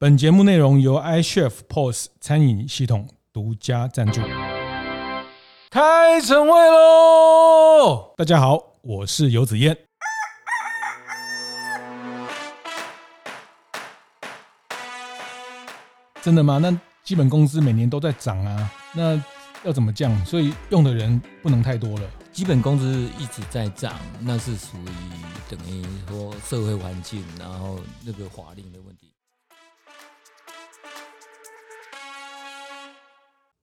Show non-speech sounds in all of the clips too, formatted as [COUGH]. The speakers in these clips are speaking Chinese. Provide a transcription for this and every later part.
本节目内容由 iChef POS 餐饮系统独家赞助。开晨会喽！大家好，我是游子燕。真的吗？那基本工资每年都在涨啊，那要怎么降？所以用的人不能太多了。基本工资一直在涨，那是属于等于说社会环境，然后那个法令的问题。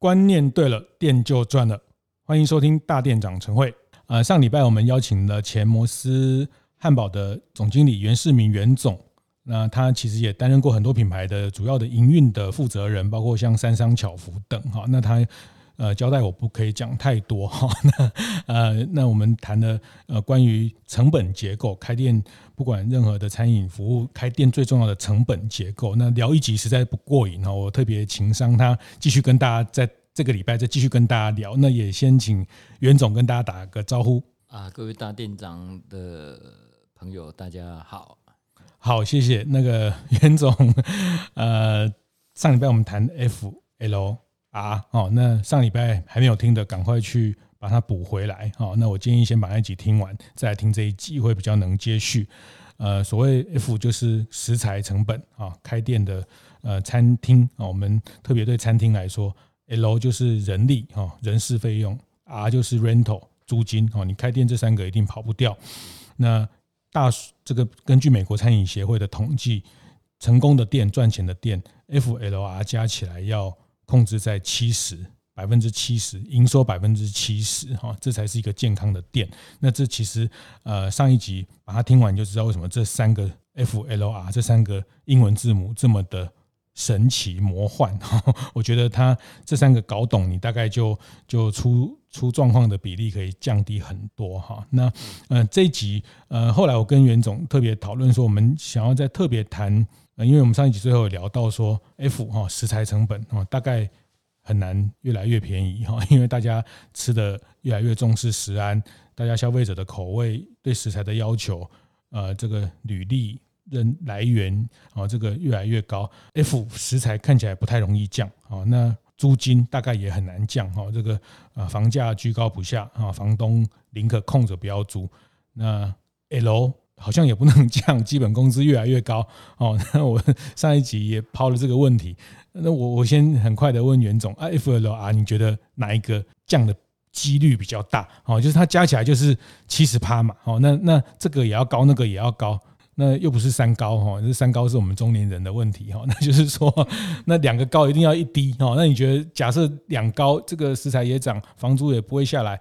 观念对了，店就赚了。欢迎收听大店长晨会。呃，上礼拜我们邀请了前摩斯汉堡的总经理袁世明袁总。那他其实也担任过很多品牌的主要的营运的负责人，包括像三商巧福等哈。那他呃交代我不可以讲太多哈。[LAUGHS] 那呃，那我们谈的呃关于成本结构，开店不管任何的餐饮服务，开店最重要的成本结构。那聊一集实在不过瘾哈，我特别情商他继续跟大家在这个礼拜再继续跟大家聊。那也先请袁总跟大家打个招呼啊，各位大店长的朋友，大家好。好，谢谢那个 [LAUGHS] 袁总。呃，上礼拜我们谈啊哦，那上礼拜还没有听的，赶快去把它补回来。好，那我建议先把那集听完，再来听这一集会比较能接续。呃，所谓 F 就是食材成本啊，开店的呃餐厅啊，我们特别对餐厅来说，L 就是人力啊，人事费用，R 就是 rental 租金哦，你开店这三个一定跑不掉。那大这个根据美国餐饮协会的统计，成功的店赚钱的店，FLR 加起来要控制在七十百分之七十，营收百分之七十哈，这才是一个健康的店。那这其实呃上一集把它听完就知道为什么这三个 FLR 这三个英文字母这么的神奇魔幻。我觉得他这三个搞懂，你大概就就出。出状况的比例可以降低很多哈。那呃这一集呃后来我跟袁总特别讨论说，我们想要再特别谈，呃因为我们上一集最后有聊到说 F 哈食材成本哈大概很难越来越便宜哈，因为大家吃的越来越重视食安，大家消费者的口味对食材的要求呃这个履历人来源啊这个越来越高，F 食材看起来不太容易降啊那。租金大概也很难降哈，这个啊房价居高不下啊，房东宁可空着不要租。那 L 好像也不能降，基本工资越来越高 [LAUGHS] 哦。那我 [LAUGHS] 上一集也抛了这个问题，那我我先很快的问袁总啊，FLR 你觉得哪一个降的几率比较大？哦，就是它加起来就是七十趴嘛。哦，那那这个也要高，那个也要高。那又不是三高哈，这三高是我们中年人的问题哈。那就是说，那两个高一定要一低哈。那你觉得，假设两高，这个食材也涨，房租也不会下来，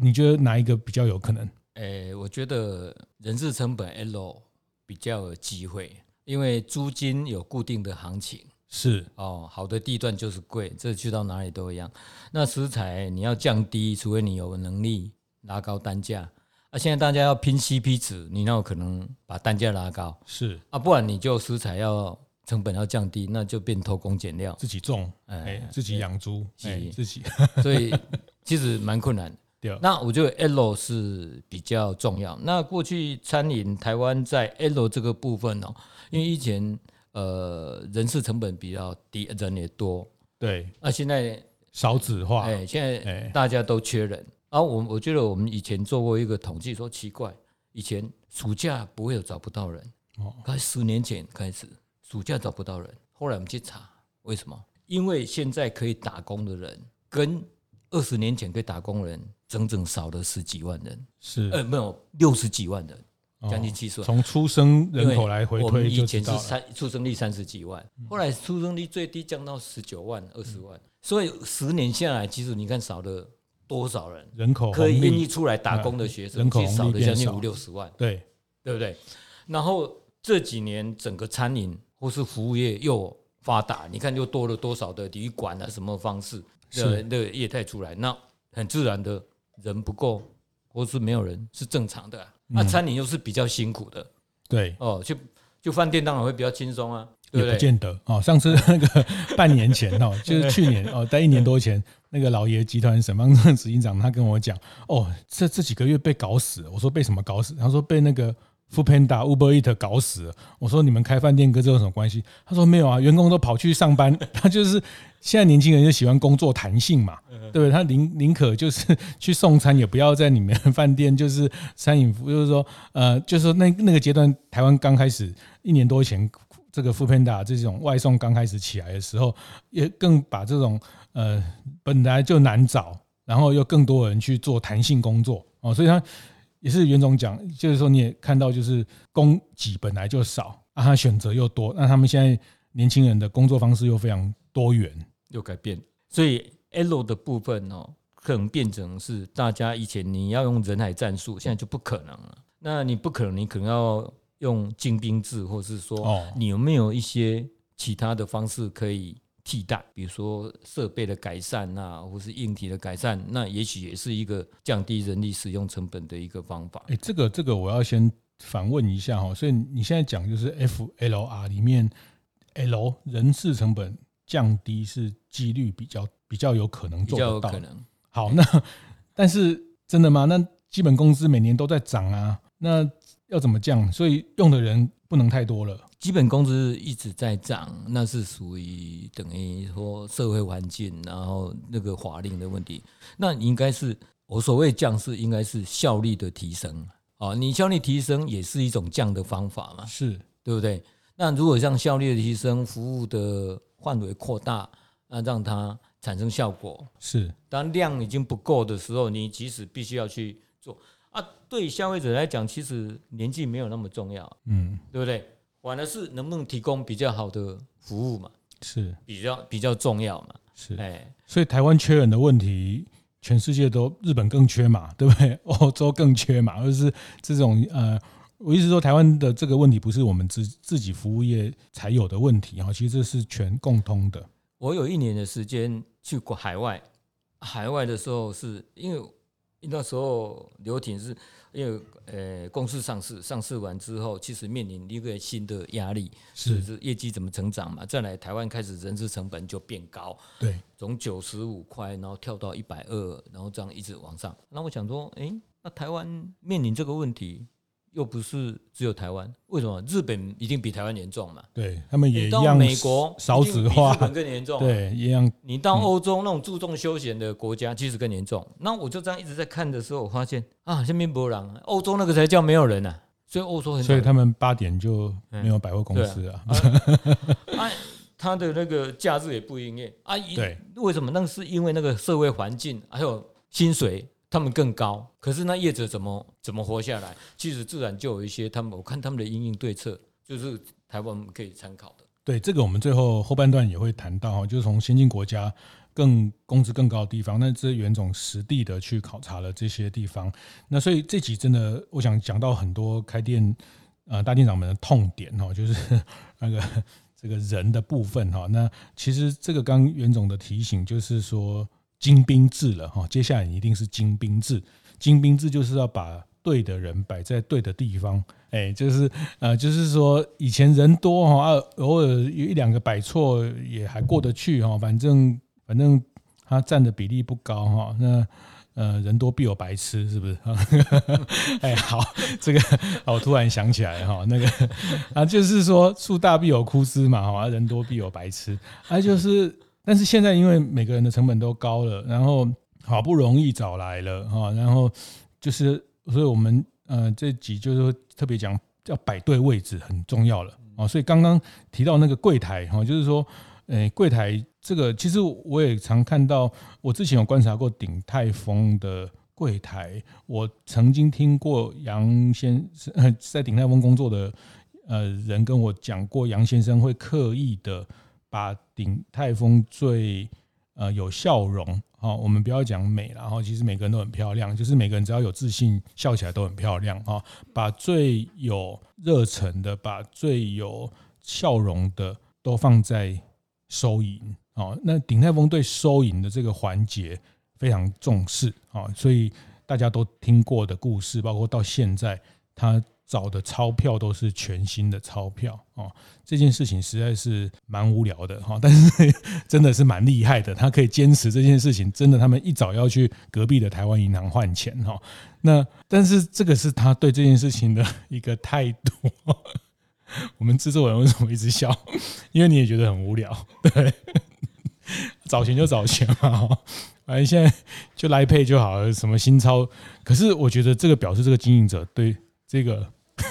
你觉得哪一个比较有可能？诶，我觉得人事成本 L 比较有机会，因为租金有固定的行情，是哦，好的地段就是贵，这去到哪里都一样。那食材你要降低，除非你有能力拉高单价。啊、现在大家要拼 CP 值，你那有可能把单价拉高？是啊，不然你就食材要成本要降低，那就变偷工减料，自己种，哎、欸，自己养猪，哎、欸，自己，所以其实蛮困难。对，那我觉得 L 是比较重要。那过去餐饮台湾在 L 这个部分哦，因为以前呃人事成本比较低，人也多，对，那、啊、现在少子化，哎、欸，现在大家都缺人。啊，我我觉得我们以前做过一个统计，说奇怪，以前暑假不会有找不到人，哦，开十年前开始暑假找不到人，后来我们去查为什么？因为现在可以打工的人跟二十年前可以打工人整整少了十几万人，是。呃没有六十几万人，将近七十万。从出生人口来回推，我们以前是三出生率三十几万，后来出生率最低降到十九万、二十万，所以十年下来，其实你看少了。多少人人口可以愿意出来打工的学生，人口少了将近五六十万，对。对不对？然后这几年整个餐饮或是服务业又发达，你看又多了多少的旅馆啊，什么方式的的业态出来，那很自然的人不够或是没有人是正常的。那餐饮又是比较辛苦的，对哦，就就饭店当然会比较轻松啊。也不见得哦。上次那个 [LAUGHS] 半年前哦，就是去年哦，在一年多前，那个老爷集团沈方正执行长他跟我讲，哦，这这几个月被搞死了。我说被什么搞死？他说被那个 Foodpanda、Uber Eat 搞死了。我说你们开饭店跟这有什么关系？他说没有啊，员工都跑去上班，[LAUGHS] 他就是现在年轻人就喜欢工作弹性嘛，对不对？他宁宁可就是 [LAUGHS] 去送餐，也不要在里面饭店就是餐饮服，就是说呃，就是说那那个阶段，台湾刚开始一年多前，这个 Foodpanda 这种外送刚开始起来的时候，也更把这种呃本来就难找，然后又更多人去做弹性工作哦，所以他。也是袁总讲，就是说你也看到，就是供给本来就少，啊，他选择又多，那他们现在年轻人的工作方式又非常多元，又改变，所以 L 的部分哦，可能变成是大家以前你要用人海战术，现在就不可能了。那你不可能，你可能要用精兵制，或是说，你有没有一些其他的方式可以？替代，比如说设备的改善啊，或是硬体的改善，那也许也是一个降低人力使用成本的一个方法。哎，这个这个我要先反问一下哈，所以你现在讲就是 FLR 里面 L 人事成本降低是几率比较比较有可能做得到。好，那但是真的吗？那基本工资每年都在涨啊，那要怎么降？所以用的人不能太多了。基本工资一直在涨，那是属于等于说社会环境，然后那个法令的问题。那应该是我所谓降是应该是效率的提升啊，你效率提升也是一种降的方法嘛，是对不对？那如果像效率的提升，服务的范围扩大，那让它产生效果是。当量已经不够的时候，你即使必须要去做啊，对消费者来讲，其实年纪没有那么重要，嗯，对不对？反而是能不能提供比较好的服务嘛，是比较比较重要嘛，是哎，所以台湾缺人的问题，全世界都日本更缺嘛，对不对？欧洲更缺嘛，而是这种呃，我意思说台湾的这个问题不是我们自自己服务业才有的问题啊，其实这是全共通的。我有一年的时间去过海外，海外的时候是因为那时候留停是。因为呃，公司上市，上市完之后，其实面临一个新的压力，是是业绩怎么成长嘛？再来，台湾开始人事成本就变高，对，从九十五块，然后跳到一百二，然后这样一直往上。那我想说，哎，那台湾面临这个问题。又不是只有台湾，为什么日本一定比台湾严重嘛？对他们也一样。到美国少子化，日本更严重。对，一样。你到欧洲那种注重休闲的国家，其实更严重。那我就这样一直在看的时候，我发现啊，下面没人，欧洲那个才叫没有人呢、啊。所以欧洲很，所以他们八点就没有百货公司啊。啊，他的那个假日也不营业啊。对，为什么？那是因为那个社会环境还有薪水。他们更高，可是那业者怎么怎么活下来？其实自然就有一些他们，我看他们的因应对策，就是台湾可以参考的。对，这个我们最后后半段也会谈到哈，就是从先进国家更工资更高的地方，那这袁总实地的去考察了这些地方。那所以这集真的，我想讲到很多开店呃大店长们的痛点哈，就是那个这个人的部分哈。那其实这个刚袁总的提醒就是说。精兵制了哈，接下来一定是精兵制。精兵制就是要把对的人摆在对的地方，哎，就是呃，就是说以前人多哈，偶尔有一两个摆错也还过得去哈，反正反正他占的比例不高哈。那呃，人多必有白痴，是不是？[LAUGHS] 哎，好，这个我突然想起来哈，那个啊，就是说树大必有枯枝嘛，哈，人多必有白痴，啊，就是。但是现在因为每个人的成本都高了，然后好不容易找来了哈，然后就是，所以我们呃这集就是特别讲要摆对位置很重要了啊。所以刚刚提到那个柜台哈，就是说，诶柜台这个其实我也常看到，我之前有观察过鼎泰丰的柜台，我曾经听过杨先生在鼎泰丰工作的呃人跟我讲过，杨先生会刻意的。把鼎泰丰最呃有笑容哈，我们不要讲美，然后其实每个人都很漂亮，就是每个人只要有自信，笑起来都很漂亮哈。把最有热忱的，把最有笑容的都放在收银啊。那鼎泰丰对收银的这个环节非常重视啊，所以大家都听过的故事，包括到现在他找的钞票都是全新的钞票哦，这件事情实在是蛮无聊的哈，但是 [LAUGHS] 真的是蛮厉害的，他可以坚持这件事情，真的他们一早要去隔壁的台湾银行换钱哈。那但是这个是他对这件事情的一个态度。[LAUGHS] 我们制作人为什么一直笑？因为你也觉得很无聊，对，找钱就找钱嘛，反正现在就来配就好了，什么新钞？可是我觉得这个表示这个经营者对这个。[LAUGHS]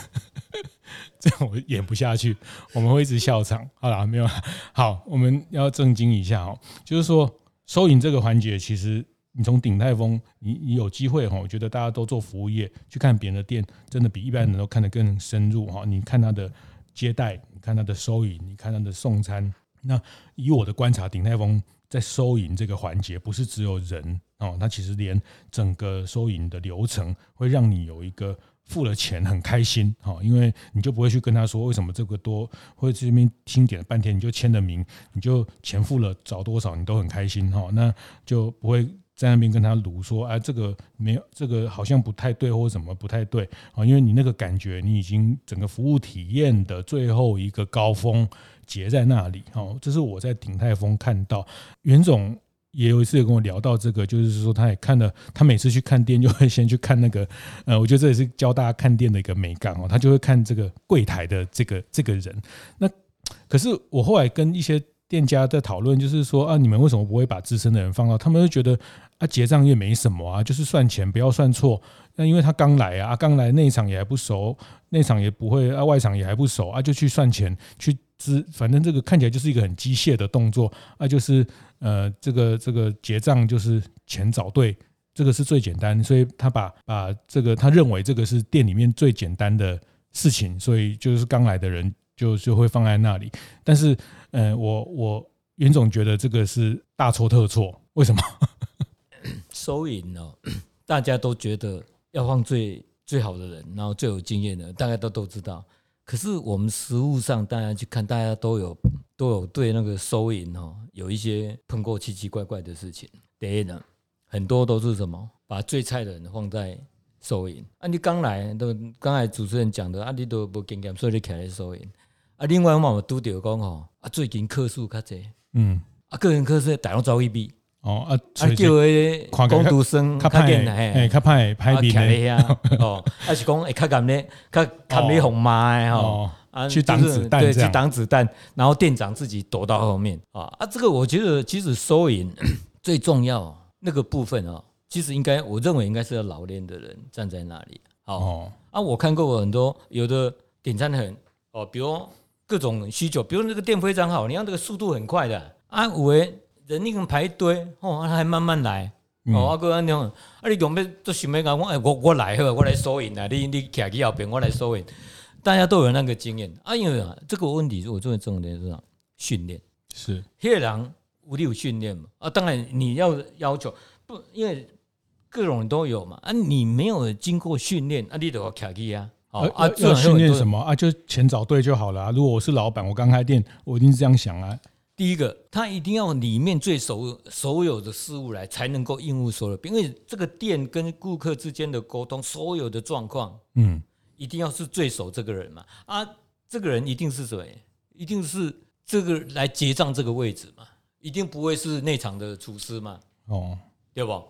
这样我演不下去，我们会一直笑场。好了，没有了。好，我们要正经一下哦，就是说收银这个环节，其实你从鼎泰丰，你你有机会哈，我觉得大家都做服务业，去看别人的店，真的比一般人都看得更深入哈。你看他的接待，你看他的收银，你看他的送餐。那以我的观察，鼎泰丰在收银这个环节，不是只有人哦，它其实连整个收银的流程，会让你有一个。付了钱很开心，哈，因为你就不会去跟他说为什么这个多，或者这边听点了半天，你就签了名，你就钱付了找多少，你都很开心，哈，那就不会在那边跟他卢说，哎，这个没有，这个好像不太对，或者什么不太对，啊，因为你那个感觉，你已经整个服务体验的最后一个高峰结在那里，哈，这是我在鼎泰丰看到袁总。也有一次有跟我聊到这个，就是说他也看了，他每次去看店就会先去看那个，[LAUGHS] 呃，我觉得这也是教大家看店的一个美感哦，他就会看这个柜台的这个这个人。那可是我后来跟一些店家在讨论，就是说啊，你们为什么不会把资深的人放到？他们就觉得啊，结账也没什么啊，就是算钱不要算错。那因为他刚来啊，刚来内场也还不熟，内场也不会啊，外场也还不熟啊，就去算钱去。是，反正这个看起来就是一个很机械的动作啊，就是呃，这个这个结账就是钱找对，这个是最简单，所以他把把这个他认为这个是店里面最简单的事情，所以就是刚来的人就就会放在那里。但是，呃，我我袁总觉得这个是大错特错，为什么？[LAUGHS] 收银哦，大家都觉得要放最最好的人，然后最有经验的，大家都都知道。可是我们实物上，大家去看，大家都有都有对那个收银哦，有一些碰过奇奇怪怪的事情。第一呢，很多都是什么，把最菜的人放在收银。啊，你刚来都刚才主持人讲的，啊，你都不经验，所以你开来收银。啊，另外我们拄到讲哦，啊，最近客数较济，嗯，啊，个人客数大量招一笔。哦啊，啊叫诶工读生较简单，哎，较歹歹面诶，[LAUGHS] 哦，还是讲会较甘咧，较较咧红妈诶，吼，啊，去挡子弹，对，去挡子弹，然后店长自己躲到后面，啊啊，这个我觉得其实收银 [COUGHS] 最重要那个部分哦，其实应该我认为应该是要老练的人站在那里，哦，啊，我看过很多有的点餐很哦，比如各种需求，比如那个店非常好，你看这个速度很快的，啊，有诶。人一个排队，哦，还慢慢来，哦，阿哥安样，啊，你用要都想要讲，我哎，我我来呵，我来收银啊，你你徛去后边，我来收银，大家都有那个经验啊，因为啊，这个问题我做的重点是啥？训练是，那个人有你有训练嘛？啊，当然你要要求不，因为各种人都有嘛，啊，你没有经过训练，啊，你都要徛去啊，哦，啊，要训练什么啊？就钱找对就好了啊。如果我是老板，我刚开店，我一定是这样想啊。第一个，他一定要里面最熟所有的事物来，才能够应付所有。因为这个店跟顾客之间的沟通，所有的状况，嗯，一定要是最熟这个人嘛。啊，这个人一定是谁？一定是这个来结账这个位置嘛？一定不会是内场的厨师嘛？哦，对不？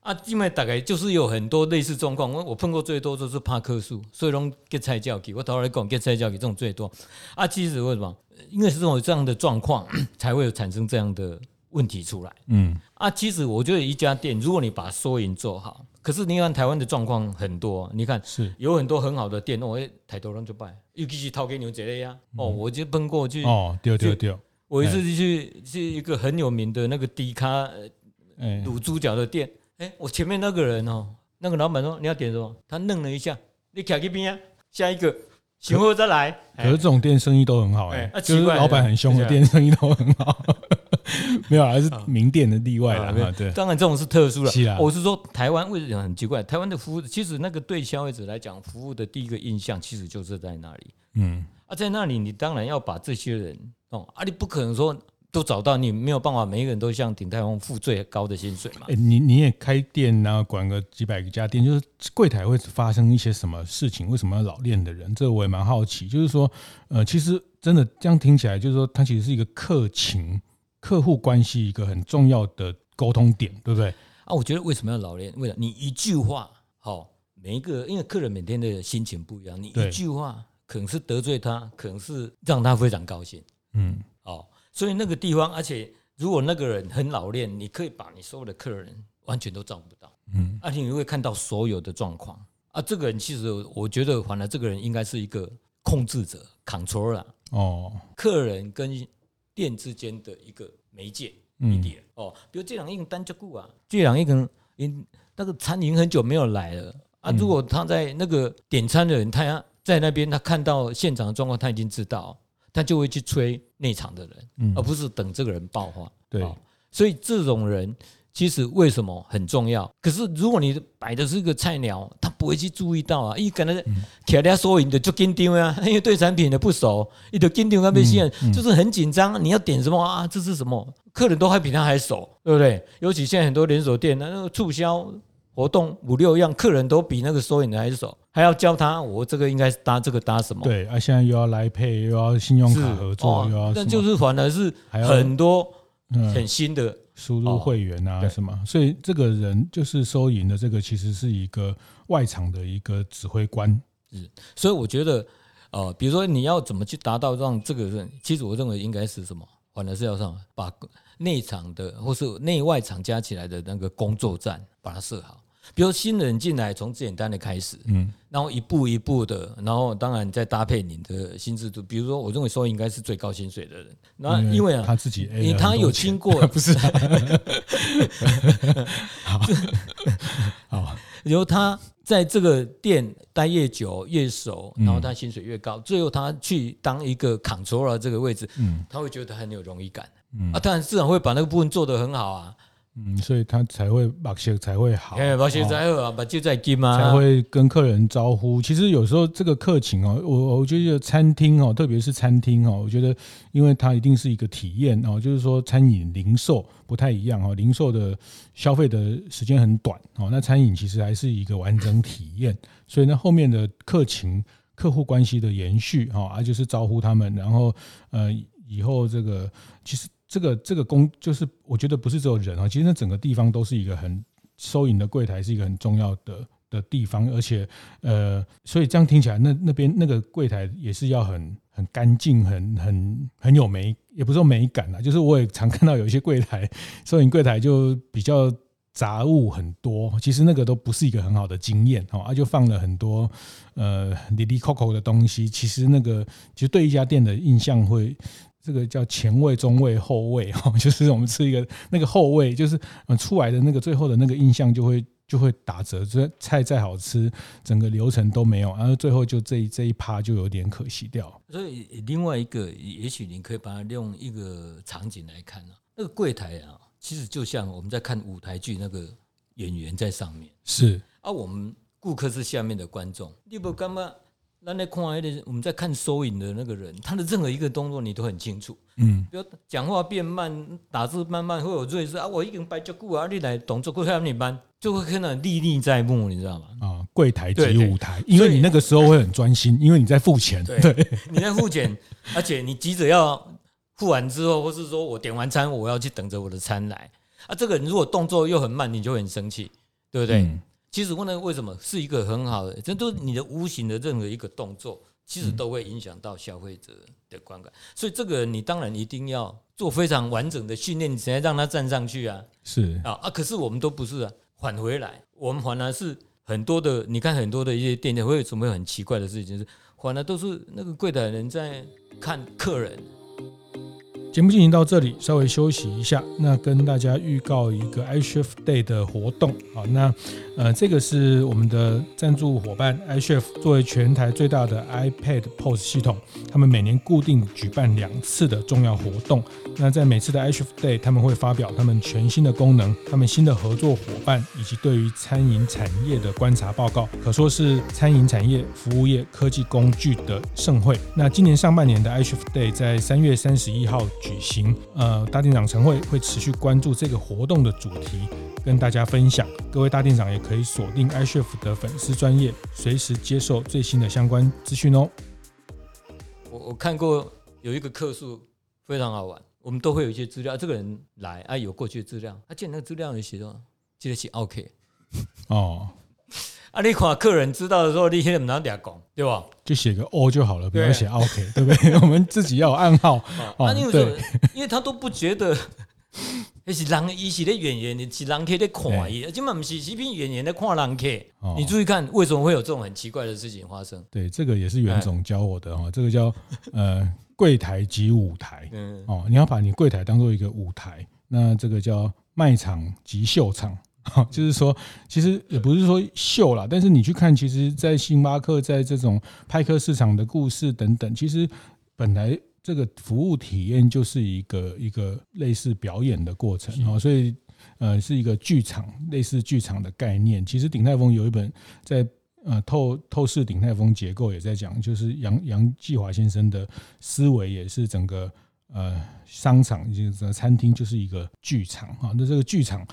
啊，因为大概就是有很多类似状况，我我碰过最多就是怕客诉，所以拢结菜教给我头来讲结菜教给这种最多。啊，其实为什么？因为是这种这样的状况，[COUGHS] 才会有产生这样的问题出来。嗯，啊，其实我觉得一家店，如果你把收银做好，可是你看台湾的状况很多，你看是有很多很好的店，我抬头人就拜，尤其是掏给牛这类呀。哦，我就碰过去。哦，对对对。我一次去去一个很有名的那个迪卡卤猪脚的店。哎，我前面那个人哦，那个老板说你要点什么？他愣了一下，你卡去边啊，下一个，醒后再来。可是这种店生意都很好哎，就是老板很凶的店生意都很好。[LAUGHS] 没有，还是名店的例外了。对，当然这种是特殊了。我是说台湾为什么很奇怪？台湾的服务其实那个对消费者来讲，服务的第一个印象其实就是在那里。嗯，啊，在那里你当然要把这些人哦，啊，你不可能说都找到，你没有办法每一个人都像鼎泰丰付最高的薪水嘛？哎、欸，你你也开店然后管个几百个家店，就是柜台会发生一些什么事情？为什么要老练的人？这我也蛮好奇。就是说，呃，其实真的这样听起来，就是说，它其实是一个客情、客户关系一个很重要的沟通点，对不对？啊，我觉得为什么要老练？为了你一句话，好，每一个因为客人每天的心情不一样，你一句话可能是得罪他，可能是让他非常高兴，嗯，好，所以那个地方，而且如果那个人很老练，你可以把你所有的客人完全都照顾到，嗯，而且你会看到所有的状况。啊。这个人其实我觉得，反而这个人应该是一个控制者，controller。哦，客人跟店之间的一个媒介。一点。哦，比如这两个人单脚顾啊，这两个人因那个餐饮很久没有来了。啊。如果他在那个点餐的人，他要在那边，他看到现场的状况，他已经知道，他就会去催内场的人，而不是等这个人爆发。对，所以这种人。其实为什么很重要？可是如果你摆的是一个菜鸟，他不会去注意到啊，一可能铁了收银的就紧张啊，[LAUGHS] 因为对产品的不熟，一就紧张啊，被信任就是很紧张。你要点什么啊？这是什么？客人都还比他还熟，对不对？尤其现在很多连锁店，那个促销活动五六样，客人都比那个收银的还熟，还要教他，我这个应该是搭这个搭什么？对啊，现在又要来配，又要信用卡合作，又要，但就是反而是很多很新的。输入会员啊什么，所以这个人就是收银的，这个其实是一个外场的一个指挥官。是，所以我觉得，呃，比如说你要怎么去达到让这个人，其实我认为应该是什么，反而是要上把内场的或是内外场加起来的那个工作站把它设好。比如新人进来，从简单的开始，嗯，然后一步一步的，然后当然再搭配你的薪资度。比如说，我认为说应该是最高薪水的人，那因为啊，他自己，因为他有经过，[LAUGHS] 不是？好，好，然后他在这个店待越久越熟，然后他薪水越高，最后他去当一个 controller 这个位置，嗯，他会觉得很有荣誉感，嗯啊，当然市场会把那个部分做得很好啊。嗯，所以他才会把戏才会好，把戏才好，把就在金嘛，才会跟客人招呼。其实有时候这个客情哦，我我觉得餐厅哦，特别是餐厅哦，我觉得因为它一定是一个体验哦，就是说餐饮零售不太一样哦，零售的消费的时间很短哦，那餐饮其实还是一个完整体验，[LAUGHS] 所以呢后面的客情、客户关系的延续哦，啊就是招呼他们，然后呃以后这个其实。这个这个工就是，我觉得不是只有人啊，其实那整个地方都是一个很收银的柜台是一个很重要的的地方，而且呃，所以这样听起来，那那边那个柜台也是要很很干净，很很很有美，也不是说美感啊，就是我也常看到有一些柜台收银柜台就比较杂物很多，其实那个都不是一个很好的经验哦，啊就放了很多呃哩哩扣扣的东西，其实那个其实对一家店的印象会。这个叫前味、中味、后味哈，[LAUGHS] 就是我们吃一个那个后味，就是嗯出来的那个最后的那个印象就会就会打折。这菜再好吃，整个流程都没有，然后最后就这一这一趴就有点可惜掉。所以另外一个，也许你可以把它用一个场景来看啊，那个柜台啊，其实就像我们在看舞台剧，那个演员在上面是，而我们顾客是下面的观众，你不干嘛？那那看那个，我们在看收银的那个人，他的任何一个动作你都很清楚。嗯，比如讲话变慢，打字慢慢，会有瑞士啊。我已经摆脚骨啊，你来动作会看你慢，就会看到历历在目，你知道吗？啊，柜台及舞台，因为你那个时候会很专心，因为你在付钱。对，你在付钱，而且你急着要付完之后，或是说我点完餐，我要去等着我的餐来啊。这个人如果动作又很慢，你就会很生气，对不对？嗯其实问呢，为什么是一个很好的？这都是你的无形的任何一个动作，其实都会影响到消费者的观感。所以这个你当然一定要做非常完整的训练，你才让他站上去啊。是啊啊，可是我们都不是啊，返回来，我们反而是很多的。你看很多的一些店家会有什么很奇怪的事情，是反而都是那个柜台人在看客人。节目进行到这里，稍微休息一下。那跟大家预告一个 iCHEF Day 的活动好，那呃，这个是我们的赞助伙伴 iCHEF 作为全台最大的 iPad POS 系统，他们每年固定举办两次的重要活动。那在每次的 iCHEF Day，他们会发表他们全新的功能、他们新的合作伙伴以及对于餐饮产业的观察报告，可说是餐饮产业、服务业科技工具的盛会。那今年上半年的 iCHEF Day 在三月三十一号。举行。呃，大店长晨会会持续关注这个活动的主题，跟大家分享。各位大店长也可以锁定 iCHEF 的粉丝专业，随时接受最新的相关资讯哦。我我看过有一个客诉非常好玩，我们都会有一些资料，这个人来啊有过去的资料，他见那个资料有写到，记得写 OK 哦。[LAUGHS] 啊！你看客人知道的时候，你先不拿点讲，对吧？就写个 O 就好了，不要写 OK，对不对？[LAUGHS] 我们自己要有暗号。[LAUGHS] 啊，因为因为他都不觉得，那是人，伊是咧演员，你是人客在看伊，今嘛不是视频演员在看人客。你注意看，为什么会有这种很奇怪的事情发生？对，这个也是袁总教我的哈，这个叫 [LAUGHS] 呃柜台及舞台。哦，你要把你柜台当做一个舞台，那这个叫卖场及秀场。就是说，其实也不是说秀啦，但是你去看，其实，在星巴克在这种派克市场的故事等等，其实本来这个服务体验就是一个一个类似表演的过程啊，所以呃是一个剧场，类似剧场的概念。其实鼎泰丰有一本在呃透透视鼎泰丰结构也在讲，就是杨杨继华先生的思维也是整个呃商场，就是餐厅就是一个剧场啊，那这个剧场。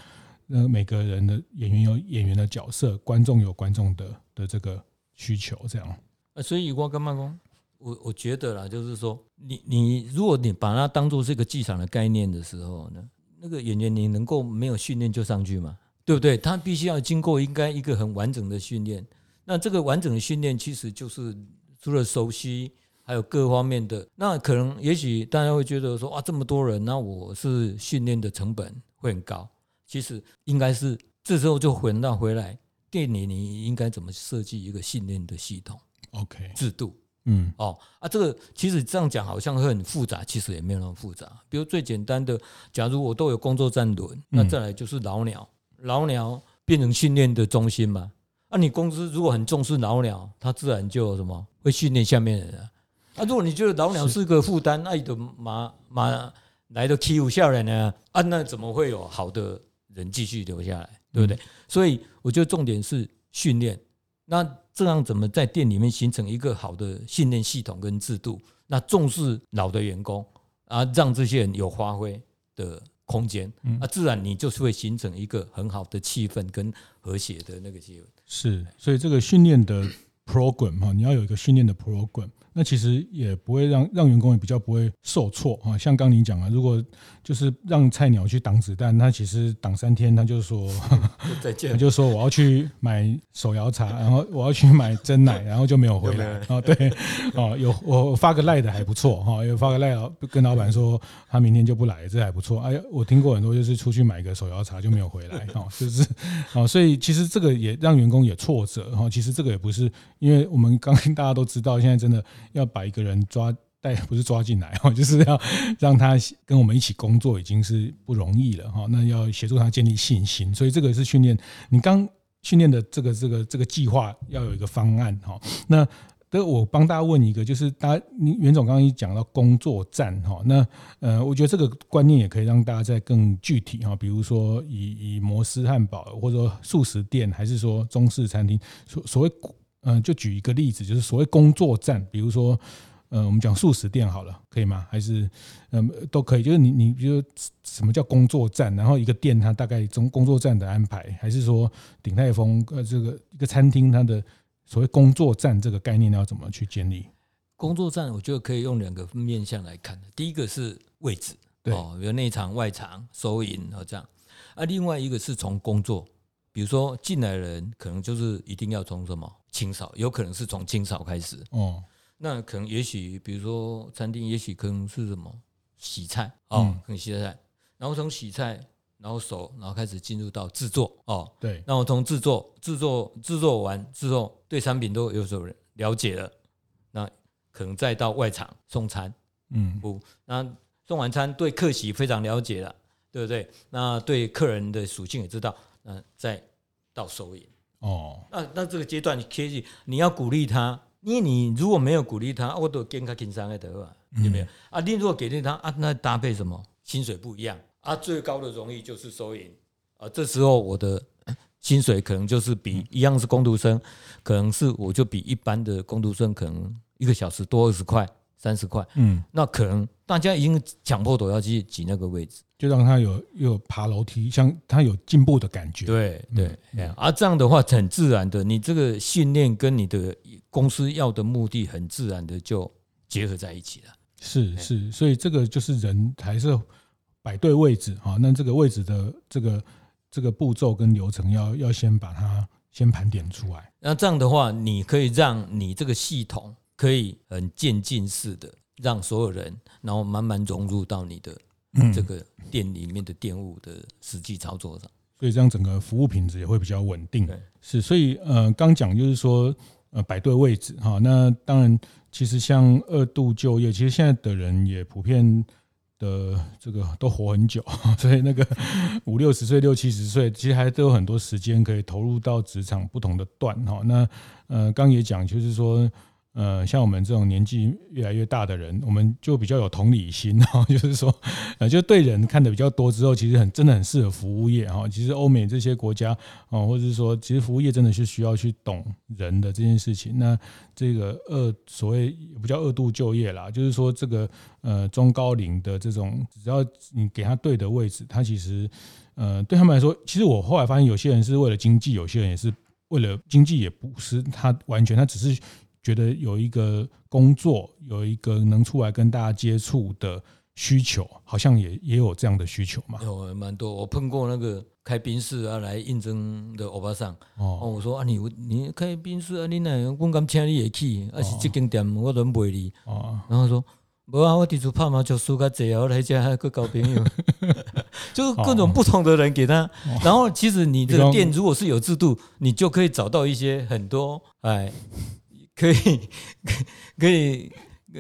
那每个人的演员有演员的角色，观众有观众的的这个需求，这样。呃，所以我跟麦公，我我觉得啦，就是说，你你如果你把它当做是一个剧场的概念的时候呢，那个演员你能够没有训练就上去吗？对不对？他必须要经过应该一个很完整的训练。那这个完整的训练其实就是除了熟悉，还有各方面的。那可能也许大家会觉得说，哇，这么多人，那我是训练的成本会很高。其实应该是这时候就回到回来，店里你应该怎么设计一个训练的系统？OK，制度，嗯，哦啊，这个其实这样讲好像会很复杂，其实也没有那么复杂。比如最简单的，假如我都有工作站轮，那再来就是老鸟，老鸟变成训练的中心嘛。啊，你公司如果很重视老鸟，他自然就什么会训练下面的人。啊，如果你觉得老鸟是个负担，那你的马马来的欺负下来呢？啊，那怎么会有好的？人继续留下来，对不对？所以我觉得重点是训练。那这样怎么在店里面形成一个好的训练系统跟制度？那重视老的员工啊，让这些人有发挥的空间啊，自然你就是会形成一个很好的气氛跟和谐的那个气氛。是，所以这个训练的 program 哈，你要有一个训练的 program。那其实也不会让让员工也比较不会受挫啊，像刚您讲啊，如果就是让菜鸟去挡子弹，他其实挡三天他就说 [LAUGHS] 再见，他就说我要去买手摇茶，然后我要去买真奶，然后就没有回来啊。对，[LAUGHS] 哦，有我发个赖的还不错哈，有发个赖跟老板说他明天就不来，这还不错。哎呀，我听过很多就是出去买个手摇茶就没有回来哈，就是啊，所以其实这个也让员工也挫折哈。其实这个也不是，因为我们刚刚 [LAUGHS] 大家都知道，现在真的。要把一个人抓带，不是抓进来哈，[LAUGHS] 就是要让他跟我们一起工作，已经是不容易了哈。那要协助他建立信心，所以这个是训练。你刚训练的这个这个这个计划要有一个方案哈。那这我帮大家问一个，就是大家，你袁总刚刚一讲到工作站哈，那呃，我觉得这个观念也可以让大家再更具体哈。比如说以以摩斯汉堡，或者说素食店，还是说中式餐厅，所所谓。嗯，就举一个例子，就是所谓工作站，比如说，呃，我们讲素食店好了，可以吗？还是嗯，都可以。就是你你比如说什么叫工作站，然后一个店它大概从工作站的安排，还是说鼎泰丰呃这个一个餐厅它的所谓工作站这个概念要怎么去建立？工作站我觉得可以用两个面向来看，第一个是位置，对哦，比如内场、外场、收银和这样，啊，另外一个是从工作。比如说进来的人可能就是一定要从什么清扫，有可能是从清扫开始哦。那可能也许比如说餐厅，也许可能是什么洗菜哦，可能洗菜，然后从洗菜，然后手，然后开始进入到制作哦。对，那我从制作、制作、制作完之后，对产品都有所了解了，那可能再到外场送餐，嗯，不，那送完餐对客席非常了解了，对不对？那对客人的属性也知道。那，再到收银。哦，那那这个阶段，你可以你要鼓励他，因为你如果没有鼓励他，我都跟他轻松的得了，有没有？啊，你如果给了他啊，那搭配什么？薪水不一样。啊，最高的荣誉就是收银。啊，这时候我的薪水可能就是比一样是工读生，可能是我就比一般的工读生可能一个小时多二十块三十块，嗯，那可能大家已经强迫都要去挤那个位置，就让他有有爬楼梯，像他有进步的感觉。对对，而、啊、这样的话很自然的，你这个训练跟你的公司要的目的很自然的就结合在一起了。是是，所以这个就是人还是摆对位置啊，那这个位置的这个这个步骤跟流程要要先把它先盘点出来。那这样的话，你可以让你这个系统可以很渐进式的让所有人，然后慢慢融入到你的这个店里面的店务的实际操作上，所以这样整个服务品质也会比较稳定。是，所以呃，刚讲就是说呃，摆对位置哈。那当然，其实像二度就业，其实现在的人也普遍。的这个都活很久，所以那个五六十岁、六七十岁，其实还都有很多时间可以投入到职场不同的段哈。那呃，刚也讲，就是说。呃，像我们这种年纪越来越大的人，我们就比较有同理心哈，[LAUGHS] 就是说，呃，就对人看得比较多之后，其实很真的很适合服务业哈。其实欧美这些国家啊，或者是说，其实服务业真的是需要去懂人的这件事情。那这个二所谓也不叫二度就业啦，就是说这个呃中高龄的这种，只要你给他对的位置，他其实呃对他们来说，其实我后来发现，有些人是为了经济，有些人也是为了经济，也不是他完全他只是。觉得有一个工作，有一个能出来跟大家接触的需求，好像也也有这样的需求嘛？有蛮多，我碰过那个开宾室啊来应征的欧巴桑哦，我说啊你你开宾室啊，你那我敢请你也去，啊是这间店我都不会离哦。然后说不啊，我提出拍麻将输个贼，我来家还个交朋友，[LAUGHS] 就是各种不同的人给他。然后其实你这个店如果是有制度，你就可以找到一些很多哎。可以，可以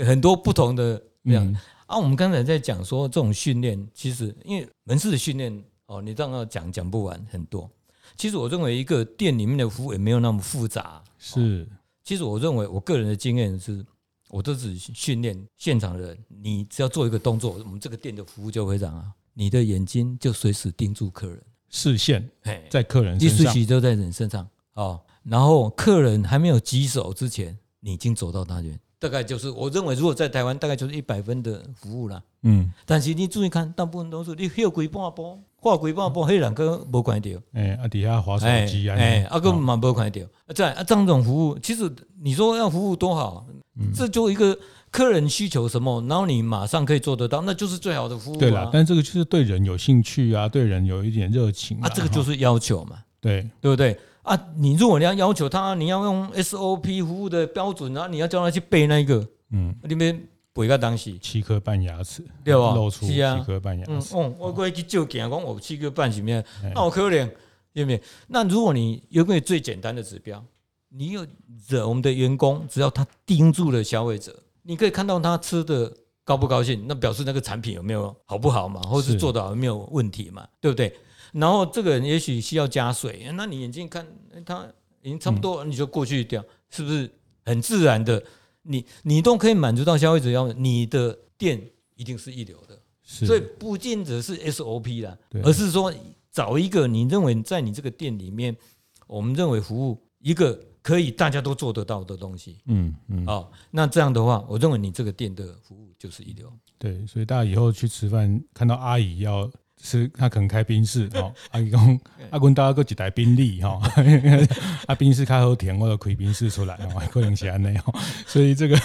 很多不同的这样、嗯、啊。我们刚才在讲说这种训练，其实因为门市的训练哦，你这样讲讲不完很多。其实我认为一个店里面的服务也没有那么复杂。是，其实我认为我个人的经验是，我都是训练现场的人。你只要做一个动作，我们这个店的服务就会非常好。你的眼睛就随时盯住客人，视线在客人身上，一时都在人身上哦。然后客人还没有举手之前，你已经走到那边，大概就是我认为，如果在台湾，大概就是一百分的服务了。嗯，但是你注意看，大部分都是你休几半步，画几半步，黑两个没看到。哎，啊底下滑手机啊，哎，啊个嘛没看到。在啊，这种服务，其实你说要服务多好，这就一个客人需求什么，然后你马上可以做得到，那就是最好的服务。对了，但这个就是对人有兴趣啊，对人有一点热情啊，这个就是要求嘛。对，对不对？啊，你如果你要要求他，你要用 SOP 服务的标准，啊你要叫他去背那个，嗯，里面背个东西，七颗半牙齿，对吧？露出七颗半牙齿。嗯，哦，我过去就讲讲我七颗半什么，那我可怜，对不对？那如果你有个最简单的指标，你有惹我们的员工，只要他盯住了消费者，你可以看到他吃的高不高兴，那表示那个产品有没有好不好嘛，或是做的好有没有问题嘛，对不对？然后这个人也许需要加水，那你眼睛看他已经差不多，你就过去掉，是不是很自然的？你你都可以满足到消费者要，你的店一定是一流的。所以不仅只是 SOP 啦，而是说找一个你认为在你这个店里面，我们认为服务一个可以大家都做得到的东西。嗯嗯，哦，那这样的话，我认为你这个店的服务就是一流。对，所以大家以后去吃饭，看到阿姨要。是他可能开宾士哈，[LAUGHS] 阿姨讲阿公大家个一台宾利哈，阿 [LAUGHS] 宾士开好田，我就开宾士出来吼，[LAUGHS] 可能是安内哦，所以这个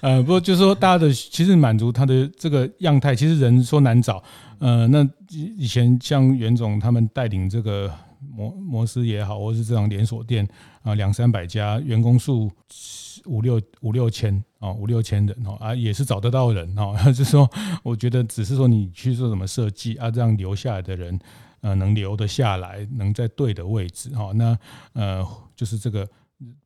呃，不过就是说大家的其实满足他的这个样态，其实人说难找，呃，那以前像袁总他们带领这个摩摩斯也好，或是这种连锁店啊，两三百家员工数。五六五六千啊，五六千人哦啊，也是找得到人哦。[LAUGHS] 就是说，我觉得只是说你去做什么设计啊，这样留下来的人，呃，能留得下来，能在对的位置哈。那呃，就是这个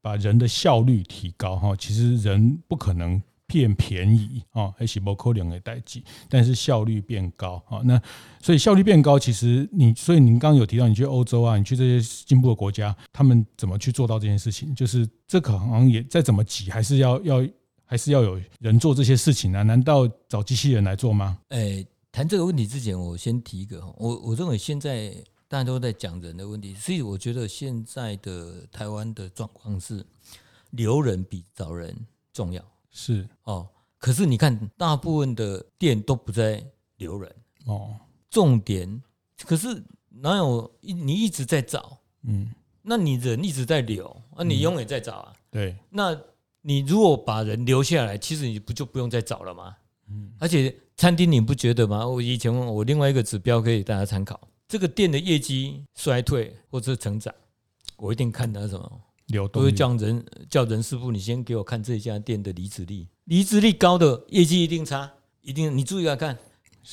把人的效率提高哈。其实人不可能。变便宜啊，还是不可能的代志，但是效率变高啊。那所以效率变高，其实你所以您刚刚有提到，你去欧洲啊，你去这些进步的国家，他们怎么去做到这件事情？就是这可能也再怎么挤，还是要要还是要有人做这些事情啊？难道找机器人来做吗？诶，谈这个问题之前，我先提一个，我我认为现在大家都在讲人的问题，所以我觉得现在的台湾的状况是留人比找人重要。是哦，可是你看，大部分的店都不在留人哦。重点，可是哪有你一直在找？嗯，那你人一直在留，啊，你永远在找啊。对，那你如果把人留下来，其实你不就不用再找了吗？嗯，而且餐厅你不觉得吗？我以前我另外一个指标可以大家参考，这个店的业绩衰退或者成长，我一定看它什么流动，都会叫人叫人师傅，你先给我看这家店的离职率，离职率高的业绩一定差，一定你注意来看。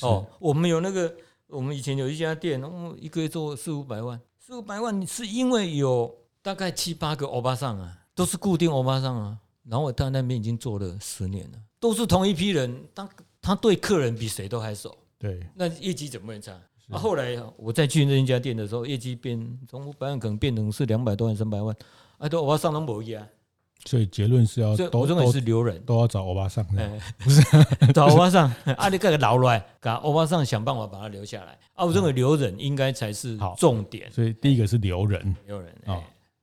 哦。我们有那个，我们以前有一家店，一个月做四五百万，四五百万是因为有大概七八个欧巴桑啊。都是固定欧巴桑啊，然后我到那边已经做了十年了，都是同一批人，他他对客人比谁都还熟，对，那业绩怎么会差？啊，后来我再去那家店的时候，业绩变从五百万可能变成是两百多万、三百万，啊，都欧巴桑都没有啊，所以结论是要都我认为是留人。都要找欧巴桑，哎，不 [LAUGHS] 是找欧巴桑，啊，你给个老来，给欧巴桑想办法把他留下来，啊，我认为留人应该才是重点，所以第一个是留人，留人啊，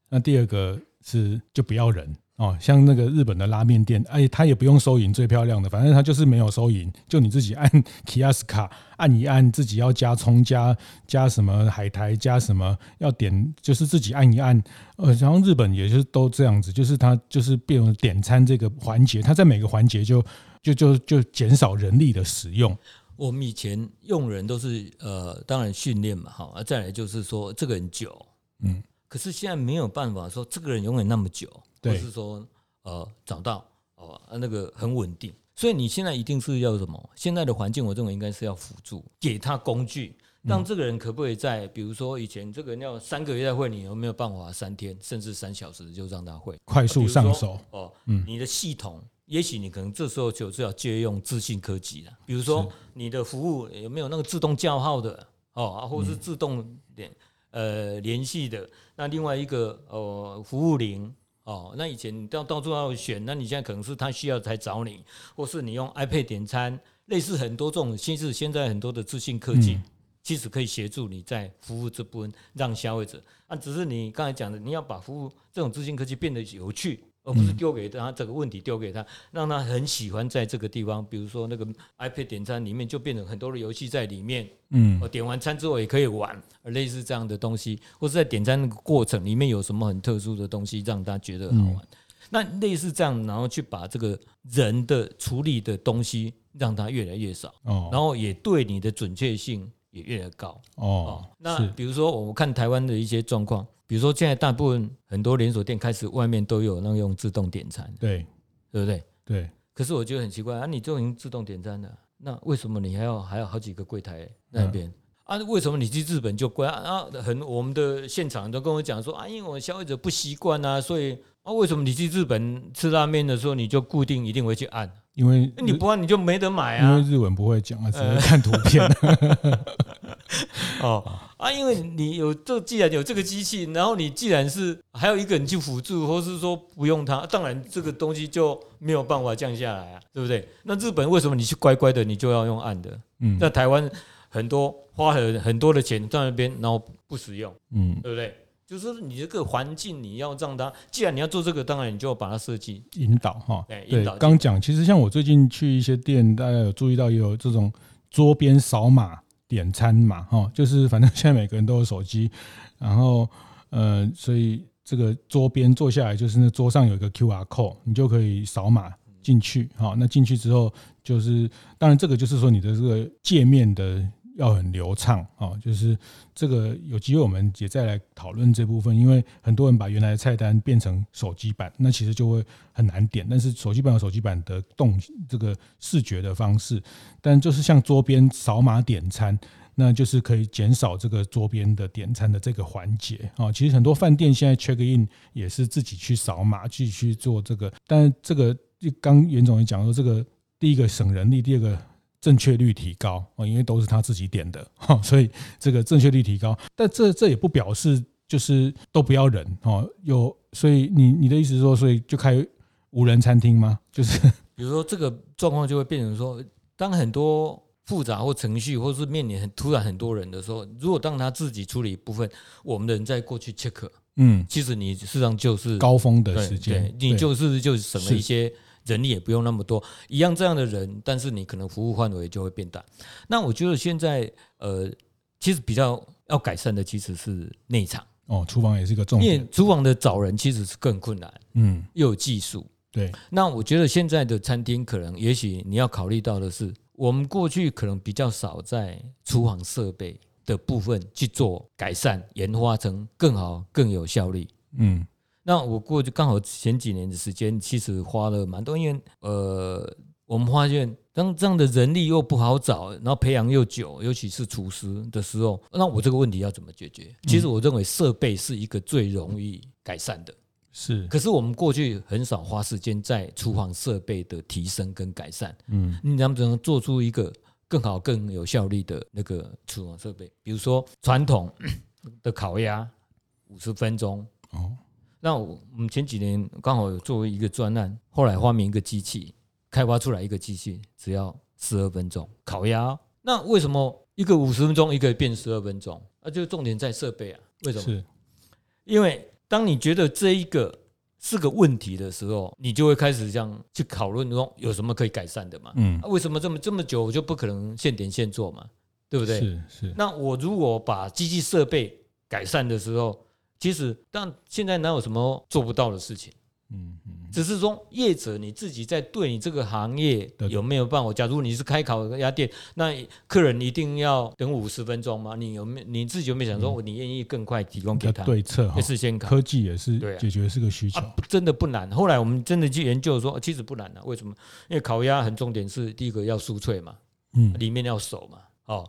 那第二个。是就不要人哦，像那个日本的拉面店，哎，他也不用收银最漂亮的，反正他就是没有收银，就你自己按 [LAUGHS] kiosk 卡按一按，自己要加葱加加什么海苔加什么要点，就是自己按一按。呃，然后日本也是都这样子，就是他就是变成点餐这个环节，他在每个环节就就就就减少人力的使用。我们以前用人都是呃，当然训练嘛，好，再来就是说这个人久，嗯。可是现在没有办法说这个人永远那么久，或是说呃找到哦那个很稳定，所以你现在一定是要什么？现在的环境，我认为应该是要辅助，给他工具，让这个人可不可以在，比如说以前这个人要三个月再会，你有没有办法三天甚至三小时就让他会快速上手？哦，嗯，你的系统，也许你可能这时候就是要借用自信科技了，比如说你的服务有没有那个自动叫号的哦，或者是自动联。呃，联系的那另外一个呃服务铃哦，那以前你到到处要选，那你现在可能是他需要才找你，或是你用 iPad 点餐，类似很多这种，其实现在很多的资讯科技，其实可以协助你在服务这部分，让消费者啊，只是你刚才讲的，你要把服务这种资讯科技变得有趣。而不是丢给他这个问题，丢给他，让他很喜欢在这个地方。比如说那个 iPad 点餐里面就变成很多的游戏在里面。嗯，我点完餐之后也可以玩，类似这样的东西，或是在点餐那个过程里面有什么很特殊的东西让他觉得好玩。那类似这样，然后去把这个人的处理的东西让他越来越少。哦，然后也对你的准确性也越来越高。哦，那比如说我看台湾的一些状况。比如说，现在大部分很多连锁店开始外面都有那用自动点餐，对，对不对？对。可是我觉得很奇怪啊，你就已经自动点餐了，那为什么你还要还有好几个柜台那边？嗯、啊？为什么你去日本就贵啊？啊，很我们的现场都跟我讲说啊，因为我消费者不习惯啊，所以啊，为什么你去日本吃拉面的时候你就固定一定会去按？因为你不按你就没得买啊。因为日文不会讲啊，只能看图片。嗯 [LAUGHS] 哦啊，因为你有这，既然有这个机器，然后你既然是还有一个人去辅助，或是说不用它，当然这个东西就没有办法降下来啊，对不对？那日本为什么你去乖乖的，你就要用按的？嗯，那台湾很多花很很多的钱在那边，然后不使用，嗯，对不对？就是你这个环境你要让它，既然你要做这个，当然你就要把它设计引导哈。对，引导。刚讲，其实像我最近去一些店，大家有注意到也有这种桌边扫码。点餐嘛，哈，就是反正现在每个人都有手机，然后呃，所以这个桌边坐下来，就是那桌上有一个 QR code，你就可以扫码进去，哈，那进去之后就是，当然这个就是说你的这个界面的。要很流畅啊，就是这个有机会我们也再来讨论这部分，因为很多人把原来的菜单变成手机版，那其实就会很难点。但是手机版有手机版的动这个视觉的方式，但就是像桌边扫码点餐，[LAUGHS] 那就是可以减少这个桌边的点餐的这个环节啊。其实很多饭店现在 check in 也是自己去扫码，继续去做这个。但这个刚袁总也讲说，这个第一个省人力，第二个。正确率提高啊，因为都是他自己点的，[LAUGHS] 所以这个正确率提高。但这这也不表示就是都不要人哦。有，所以你你的意思是说，所以就开无人餐厅吗？[LAUGHS] 就是比如说这个状况就会变成说，当很多复杂或程序，或是面临很突然很多人的时候，如果让他自己处理一部分，我们的人再过去 check，嗯，其实你事实上就是高峰的时间，你就是就省了一些。人力也不用那么多，一样这样的人，但是你可能服务范围就会变大。那我觉得现在呃，其实比较要改善的其实是内场哦，厨房也是一个重点，因为厨房的找人其实是更困难，嗯，又有技术。对，那我觉得现在的餐厅可能，也许你要考虑到的是，我们过去可能比较少在厨房设备的部分去做改善，研发成更好、更有效率。嗯，那我过去刚好前几年的时间，其实花了蛮多，因为呃，我们发现当这样的人力又不好找，然后培养又久，尤其是厨师的时候，那我这个问题要怎么解决？其实我认为设备是一个最容易改善的。是，可是我们过去很少花时间在厨房设备的提升跟改善。嗯，你能不能做出一个更好、更有效率的那个厨房设备？比如说传统 [COUGHS] 的烤鸭，五十分钟。哦，那我们前几年刚好有作为一个专案，后来发明一个机器，开发出来一个机器，只要十二分钟烤鸭。那为什么一个五十分钟，一个变十二分钟？那就重点在设备啊？为什么？是，因为。当你觉得这一个是个问题的时候，你就会开始这样去讨论说有什么可以改善的嘛？嗯，为什么这么这么久我就不可能现点现做嘛？对不对？是是。那我如果把机器设备改善的时候，其实但现在哪有什么做不到的事情？嗯嗯。只是说，业者你自己在对你这个行业有没有办法？假如你是开烤鸭店，那客人一定要等五十分钟吗？你有没有你自己有没有想说，你愿意更快提供给他对策？事先科技也是解决是个需求，真的不难。后来我们真的去研究说，其实不难的。为什么？因为烤鸭很重点是第一个要酥脆嘛，嗯，里面要熟嘛。哦，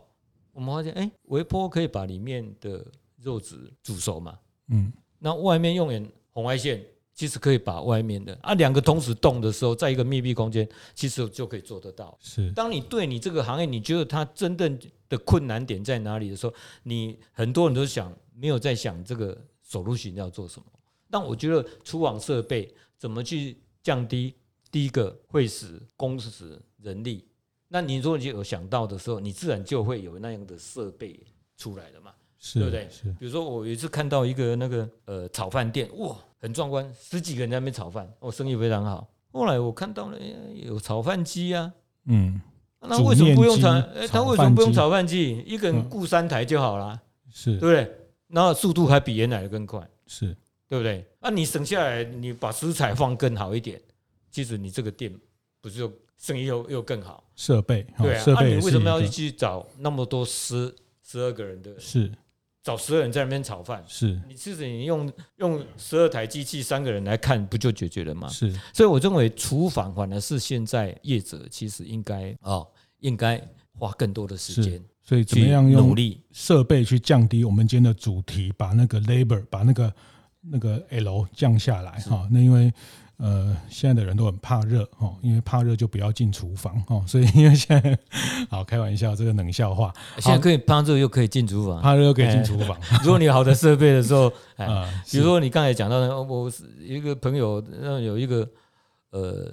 我们发现，哎，微波可以把里面的肉质煮熟嘛，嗯，那外面用眼红外线。其实可以把外面的啊两个同时动的时候，在一个密闭空间，其实就可以做得到。是，当你对你这个行业，你觉得它真正的困难点在哪里的时候，你很多人都想没有在想这个 solution 要做什么。但我觉得厨房设备怎么去降低第一个会使工时人力，那你如果你有想到的时候，你自然就会有那样的设备出来了嘛。是对不对？是。比如说，我有一次看到一个那个呃炒饭店，哇，很壮观，十几个人在那边炒饭，哦，生意非常好。后来我看到了有炒饭机啊，嗯，那为什么不用炒？哎，他为什么不用炒饭机？一个人雇三台就好了，是对不对？然后速度还比原来的更快，是对不对？那你省下来，你把食材放更好一点，其实你这个店不是又生意又又更好？设备对啊，那你为什么要去找那么多十十二个人的？是。找十二人在那边炒饭，是你其实你用用十二台机器三个人来看，不就解决了吗？是，所以我认为厨房反而是现在业者其实应该哦，应该花更多的时间。所以怎么样用设备去降低我们今天的主题，把那个 labor 把那个那个 L 降下来哈？那因为。呃，现在的人都很怕热哦，因为怕热就不要进厨房哦，所以 [LAUGHS] 因为现在好开玩笑，这个冷笑话，现在可以怕热又可以进厨房，怕热又可以进厨房。[LAUGHS] 如果你有好的设备的时候，啊，比如说你刚才讲到的，我是一个朋友，那有一个呃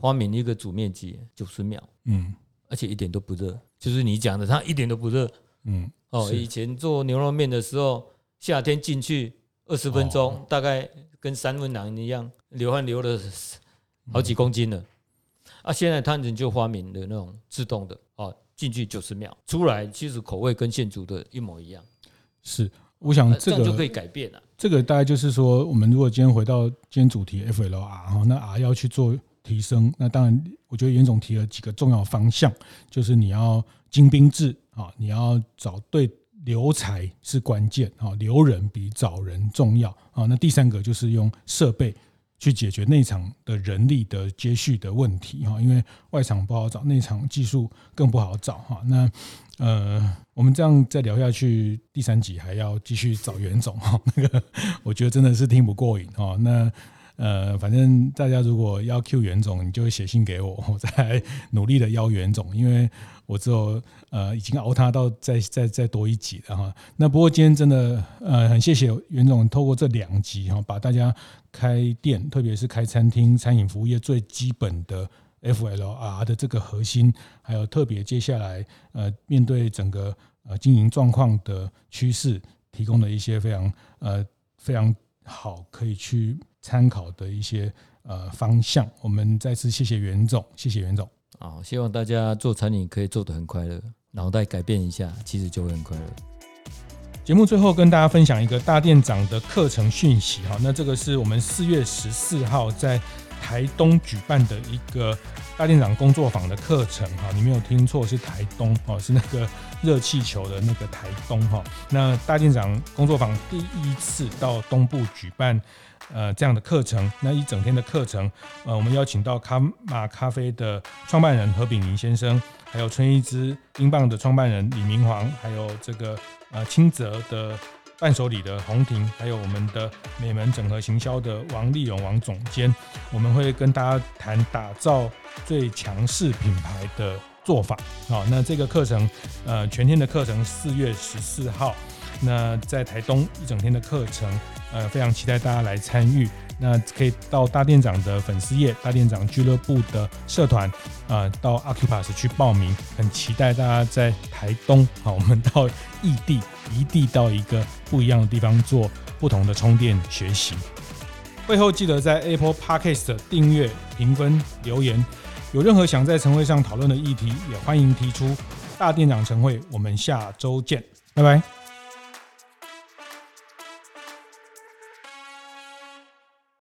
发明一个煮面机，九十秒，嗯，而且一点都不热，就是你讲的，它一点都不热，嗯，哦，以前做牛肉面的时候，夏天进去二十分钟，大概。跟三温暖一样，流汗流了好几公斤了。啊，现在他们就发明的那种自动的，啊，进去九十秒，出来其实口味跟现煮的一模一样。是，我想这个这就可以改变了。这个大概就是说，我们如果今天回到今天主题 FLR 哈，那 R 要去做提升，那当然，我觉得严总提了几个重要方向，就是你要精兵制啊，你要找对。留才是关键啊，留人比找人重要啊。那第三个就是用设备去解决内场的人力的接续的问题哈，因为外场不好找，内场技术更不好找哈。那呃，我们这样再聊下去，第三集还要继续找袁总哈，那个我觉得真的是听不过瘾哈。那呃，反正大家如果要 Q 袁总，你就会写信给我，[LAUGHS] 我再努力的邀袁总，因为。我只有呃已经熬他到再再再多一集了哈。那不过今天真的呃很谢谢袁总透过这两集哈，把大家开店，特别是开餐厅、餐饮服务业最基本的 FLR 的这个核心，还有特别接下来呃面对整个呃经营状况的趋势，提供了一些非常呃非常好可以去参考的一些呃方向。我们再次谢谢袁总，谢谢袁总。好，希望大家做餐饮可以做得很快乐，脑袋改变一下，其实就会很快乐。节目最后跟大家分享一个大店长的课程讯息哈，那这个是我们四月十四号在台东举办的一个大店长工作坊的课程哈，你没有听错，是台东哦，是那个热气球的那个台东哈。那大店长工作坊第一次到东部举办。呃，这样的课程，那一整天的课程，呃，我们邀请到卡玛咖啡的创办人何炳宁先生，还有春一枝冰棒的创办人李明煌，还有这个呃清泽的伴手礼的洪婷，还有我们的美门整合行销的王立荣王总监，我们会跟大家谈打造最强势品牌的做法。好，那这个课程，呃，全天的课程四月十四号。那在台东一整天的课程，呃，非常期待大家来参与。那可以到大店长的粉丝页、大店长俱乐部的社团，啊、呃，到 Acupass 去报名。很期待大家在台东，[LAUGHS] 好，我们到异地，异地到一个不一样的地方做不同的充电学习。会后记得在 Apple Podcast 订阅、评分、留言。有任何想在晨会上讨论的议题，也欢迎提出。大店长晨会，我们下周见，拜拜。